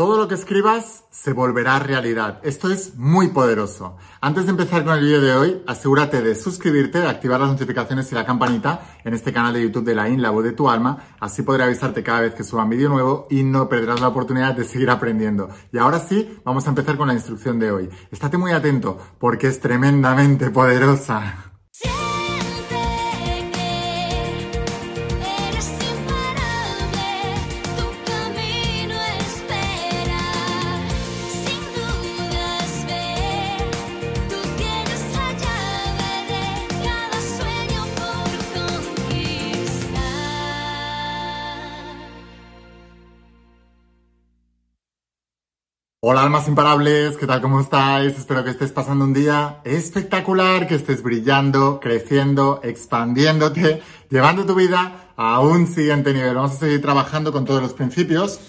Todo lo que escribas se volverá realidad. Esto es muy poderoso. Antes de empezar con el vídeo de hoy, asegúrate de suscribirte, de activar las notificaciones y la campanita en este canal de YouTube de la IN, la voz de tu alma. Así podré avisarte cada vez que suba un vídeo nuevo y no perderás la oportunidad de seguir aprendiendo. Y ahora sí, vamos a empezar con la instrucción de hoy. Estate muy atento porque es tremendamente poderosa. Hola almas imparables, ¿qué tal? ¿Cómo estáis? Espero que estés pasando un día espectacular, que estés brillando, creciendo, expandiéndote, llevando tu vida a un siguiente nivel. Vamos a seguir trabajando con todos los principios.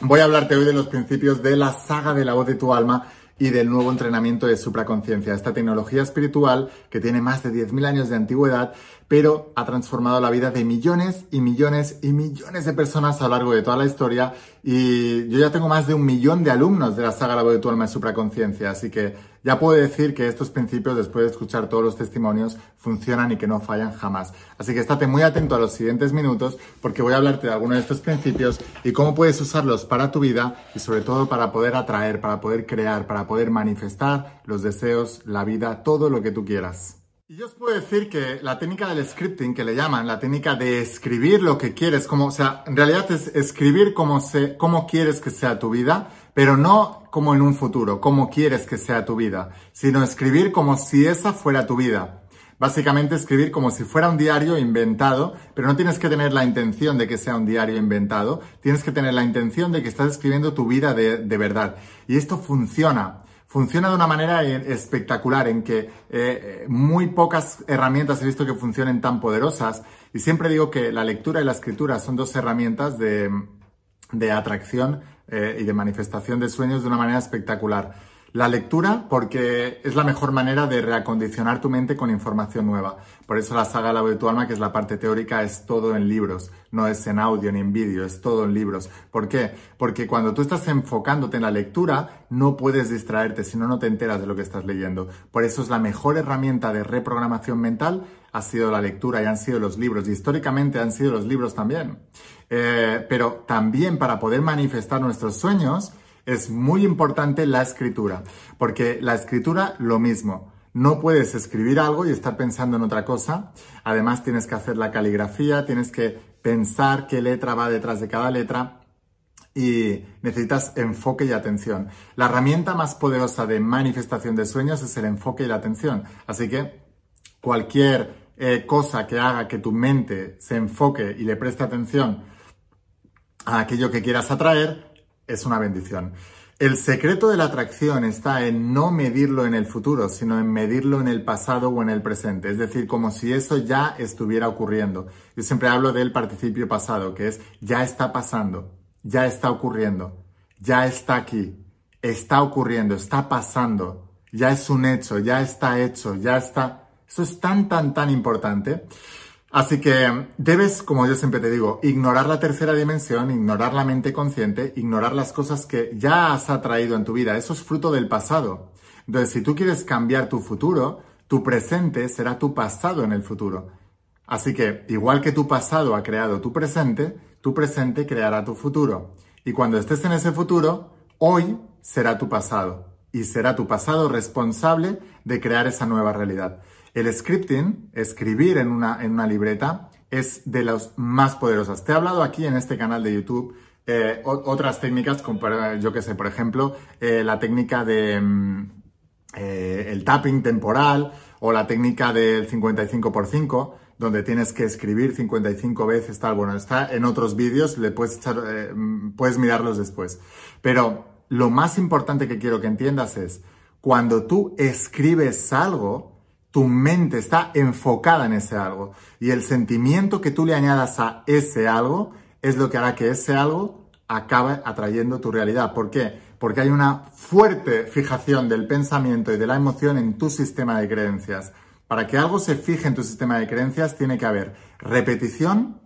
Voy a hablarte hoy de los principios de la saga de la voz de tu alma y del nuevo entrenamiento de supraconciencia, esta tecnología espiritual que tiene más de 10.000 años de antigüedad, pero ha transformado la vida de millones y millones y millones de personas a lo largo de toda la historia y yo ya tengo más de un millón de alumnos de la saga La de tu alma y supraconciencia, así que ya puedo decir que estos principios, después de escuchar todos los testimonios, funcionan y que no fallan jamás. Así que estate muy atento a los siguientes minutos porque voy a hablarte de algunos de estos principios y cómo puedes usarlos para tu vida y sobre todo para poder atraer, para poder crear, para poder manifestar los deseos, la vida, todo lo que tú quieras. Y yo os puedo decir que la técnica del scripting, que le llaman, la técnica de escribir lo que quieres, como, o sea, en realidad es escribir como, se, cómo quieres que sea tu vida, pero no como en un futuro, cómo quieres que sea tu vida, sino escribir como si esa fuera tu vida. Básicamente escribir como si fuera un diario inventado, pero no tienes que tener la intención de que sea un diario inventado, tienes que tener la intención de que estás escribiendo tu vida de, de verdad. Y esto funciona funciona de una manera espectacular en que eh, muy pocas herramientas he visto que funcionen tan poderosas y siempre digo que la lectura y la escritura son dos herramientas de, atracción eh, y de manifestación de sueños de una manera espectacular. La lectura, porque es la mejor manera de reacondicionar tu mente con información nueva. Por eso la saga La de tu alma, que es la parte teórica, es todo en libros. No es en audio ni en vídeo, es todo en libros. ¿Por qué? Porque cuando tú estás enfocándote en la lectura, no puedes distraerte, si no, no te enteras de lo que estás leyendo. Por eso es la mejor herramienta de reprogramación mental, ha sido la lectura y han sido los libros. Y históricamente han sido los libros también. Eh, pero también para poder manifestar nuestros sueños, es muy importante la escritura, porque la escritura lo mismo. No puedes escribir algo y estar pensando en otra cosa. Además tienes que hacer la caligrafía, tienes que pensar qué letra va detrás de cada letra y necesitas enfoque y atención. La herramienta más poderosa de manifestación de sueños es el enfoque y la atención. Así que cualquier eh, cosa que haga que tu mente se enfoque y le preste atención a aquello que quieras atraer, es una bendición. El secreto de la atracción está en no medirlo en el futuro, sino en medirlo en el pasado o en el presente. Es decir, como si eso ya estuviera ocurriendo. Yo siempre hablo del participio pasado, que es ya está pasando, ya está ocurriendo, ya está aquí, está ocurriendo, está pasando, ya es un hecho, ya está hecho, ya está... Eso es tan, tan, tan importante. Así que debes, como yo siempre te digo, ignorar la tercera dimensión, ignorar la mente consciente, ignorar las cosas que ya has atraído en tu vida. Eso es fruto del pasado. Entonces, si tú quieres cambiar tu futuro, tu presente será tu pasado en el futuro. Así que, igual que tu pasado ha creado tu presente, tu presente creará tu futuro. Y cuando estés en ese futuro, hoy será tu pasado. Y será tu pasado responsable de crear esa nueva realidad. El scripting, escribir en una, en una libreta, es de las más poderosas. Te he hablado aquí en este canal de YouTube eh, otras técnicas, como yo que sé, por ejemplo, eh, la técnica de mm, eh, el tapping temporal o la técnica del 55 por 5 donde tienes que escribir 55 veces tal. Bueno, está en otros vídeos, le puedes echar, puedes mirarlos después. Pero lo más importante que quiero que entiendas es, cuando tú escribes algo, tu mente está enfocada en ese algo y el sentimiento que tú le añadas a ese algo es lo que hará que ese algo acabe atrayendo tu realidad. ¿Por qué? Porque hay una fuerte fijación del pensamiento y de la emoción en tu sistema de creencias. Para que algo se fije en tu sistema de creencias tiene que haber repetición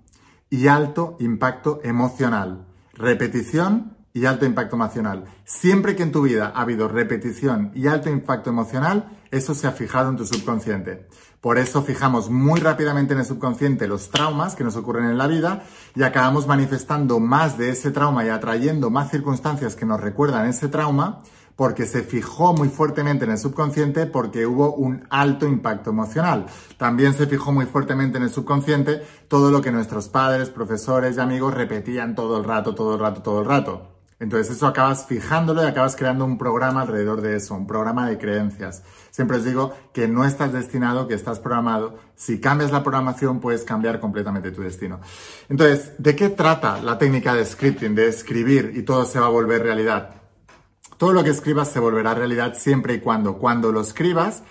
y alto impacto emocional. Repetición y alto impacto emocional. Siempre que en tu vida ha habido repetición y alto impacto emocional, eso se ha fijado en tu subconsciente. Por eso fijamos muy rápidamente en el subconsciente los traumas que nos ocurren en la vida y acabamos manifestando más de ese trauma y atrayendo más circunstancias que nos recuerdan ese trauma porque se fijó muy fuertemente en el subconsciente porque hubo un alto impacto emocional. También se fijó muy fuertemente en el subconsciente todo lo que nuestros padres, profesores y amigos repetían todo el rato, todo el rato, todo el rato. Entonces eso acabas fijándolo y acabas creando un programa alrededor de eso, un programa de creencias. Siempre os digo que no estás destinado, que estás programado. Si cambias la programación puedes cambiar completamente tu destino. Entonces, ¿de qué trata la técnica de scripting, de escribir y todo se va a volver realidad? Todo lo que escribas se volverá realidad siempre y cuando, cuando lo escribas,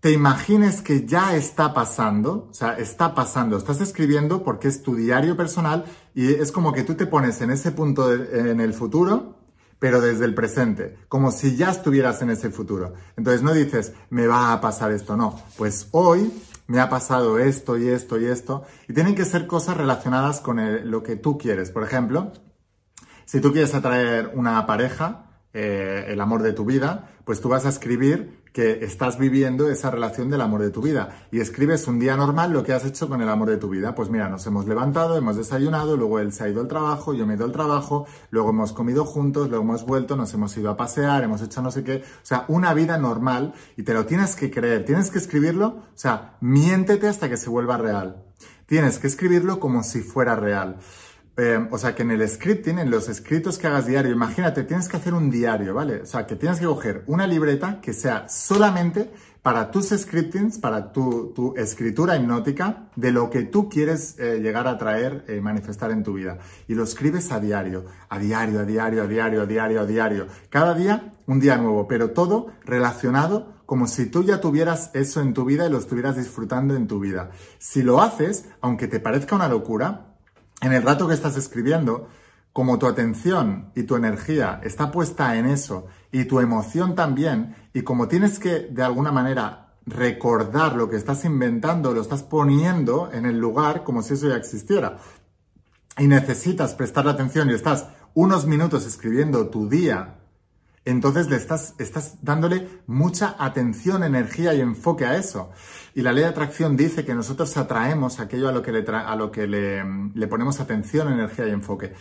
te imagines que ya está pasando, o sea, está pasando, estás escribiendo porque es tu diario personal y es como que tú te pones en ese punto en el futuro, pero desde el presente, como si ya estuvieras en ese futuro. Entonces no dices, me va a pasar esto, no, pues hoy me ha pasado esto y esto y esto, y tienen que ser cosas relacionadas con lo que tú quieres. Por ejemplo, si tú quieres atraer una pareja, eh, el amor de tu vida, pues tú vas a escribir que estás viviendo esa relación del amor de tu vida y escribes un día normal lo que has hecho con el amor de tu vida. Pues mira, nos hemos levantado, hemos desayunado, luego él se ha ido al trabajo, yo me he ido al trabajo, luego hemos comido juntos, luego hemos vuelto, nos hemos ido a pasear, hemos hecho no sé qué, o sea, una vida normal y te lo tienes que creer, tienes que escribirlo, o sea, miéntete hasta que se vuelva real. Tienes que escribirlo como si fuera real. Em, o sea, que en el scripting, en los escritos que hagas diario, imagínate, tienes que hacer un diario, ¿vale? O sea, que tienes que coger una libreta que sea solamente para tus scriptings, para tu, escritura hipnótica de lo que tú quieres eh, llegar a traer, y eh, manifestar en tu vida. Y lo escribes a diario, a diario, a diario, a diario, a diario, a diario. Cada día un día nuevo, pero todo relacionado como si tú ya tuvieras eso en tu vida y lo estuvieras disfrutando en tu vida. Si lo haces, aunque te parezca una locura, en el rato que estás escribiendo, como tu atención y tu energía está puesta en eso y tu emoción también, y como tienes que de alguna manera recordar lo que estás inventando, lo estás poniendo en el lugar como si eso ya existiera, y necesitas prestar atención y estás unos minutos escribiendo tu día entonces le estás, estás dándole mucha atención, energía y enfoque a eso. Y la ley de atracción dice que nosotros atraemos aquello a lo que le, a lo que le, ponemos atención, energía y enfoque.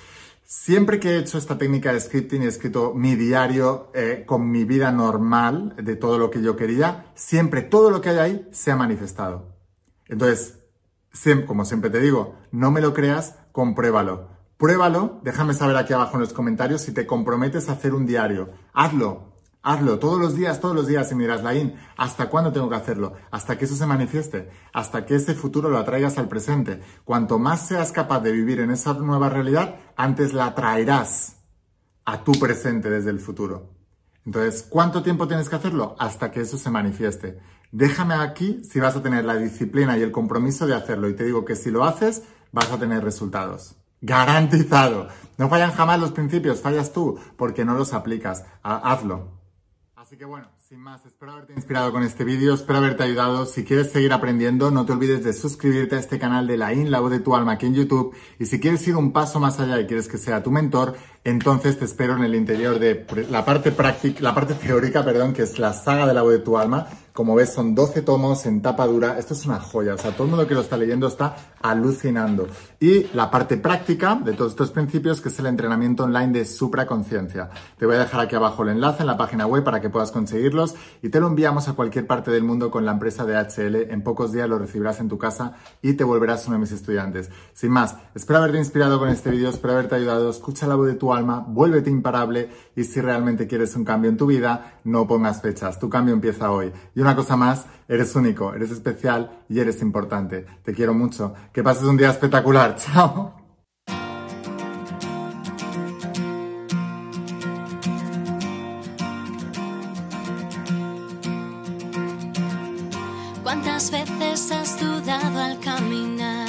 Siempre que he hecho esta técnica de scripting y he escrito mi diario eh, con mi vida normal de todo lo que yo quería, siempre todo lo que hay ahí se ha manifestado. Entonces, como siempre te digo, no me lo creas, compruébalo. Pruébalo, déjame saber aquí abajo en los comentarios si te comprometes a hacer un diario. Hazlo, hazlo todos los días, todos los días y miras, Laín, ¿hasta cuándo tengo que hacerlo? Hasta que eso se manifieste, hasta que ese futuro lo atraigas al presente. Cuanto más seas capaz de vivir en esa nueva realidad, antes la traerás a tu presente desde el futuro. Entonces, ¿cuánto tiempo tienes que hacerlo? Hasta que eso se manifieste. Déjame aquí si vas a tener la disciplina y el compromiso de hacerlo y te digo que si lo haces, vas a tener resultados. Garantizado. No fallan jamás los principios, fallas tú porque no los aplicas. hazlo. Así que bueno, sin más, espero haberte inspirado con este vídeo, espero haberte ayudado. Si quieres seguir aprendiendo, no te olvides de suscribirte a este canal de la IN, la voz de tu alma aquí en YouTube. Y si quieres ir un paso más allá y quieres que sea tu mentor, entonces te espero en el interior de la parte práctica, la parte teórica, perdón, que es la saga de la voz de tu alma. Como ves, son 12 tomos en tapa dura. Esto es una joya. O sea, todo el mundo que lo está leyendo está alucinando. Y la parte práctica de todos estos principios, que es el entrenamiento online de supraconciencia. Te voy a dejar aquí abajo el enlace en la página web para que puedas conseguirlos y te lo enviamos a cualquier parte del mundo con la empresa de HL. En pocos días lo recibirás en tu casa y te volverás uno de mis estudiantes. Sin más, espero haberte inspirado con este vídeo, espero haberte ayudado. Escucha la voz de tu alma, vuélvete imparable y si realmente quieres un cambio en tu vida, no pongas fechas. Tu cambio empieza hoy. Y una cosa más, eres único, eres especial y eres importante. Te quiero mucho. Que pases un día espectacular. Chao. ¿Cuántas veces has dudado al caminar?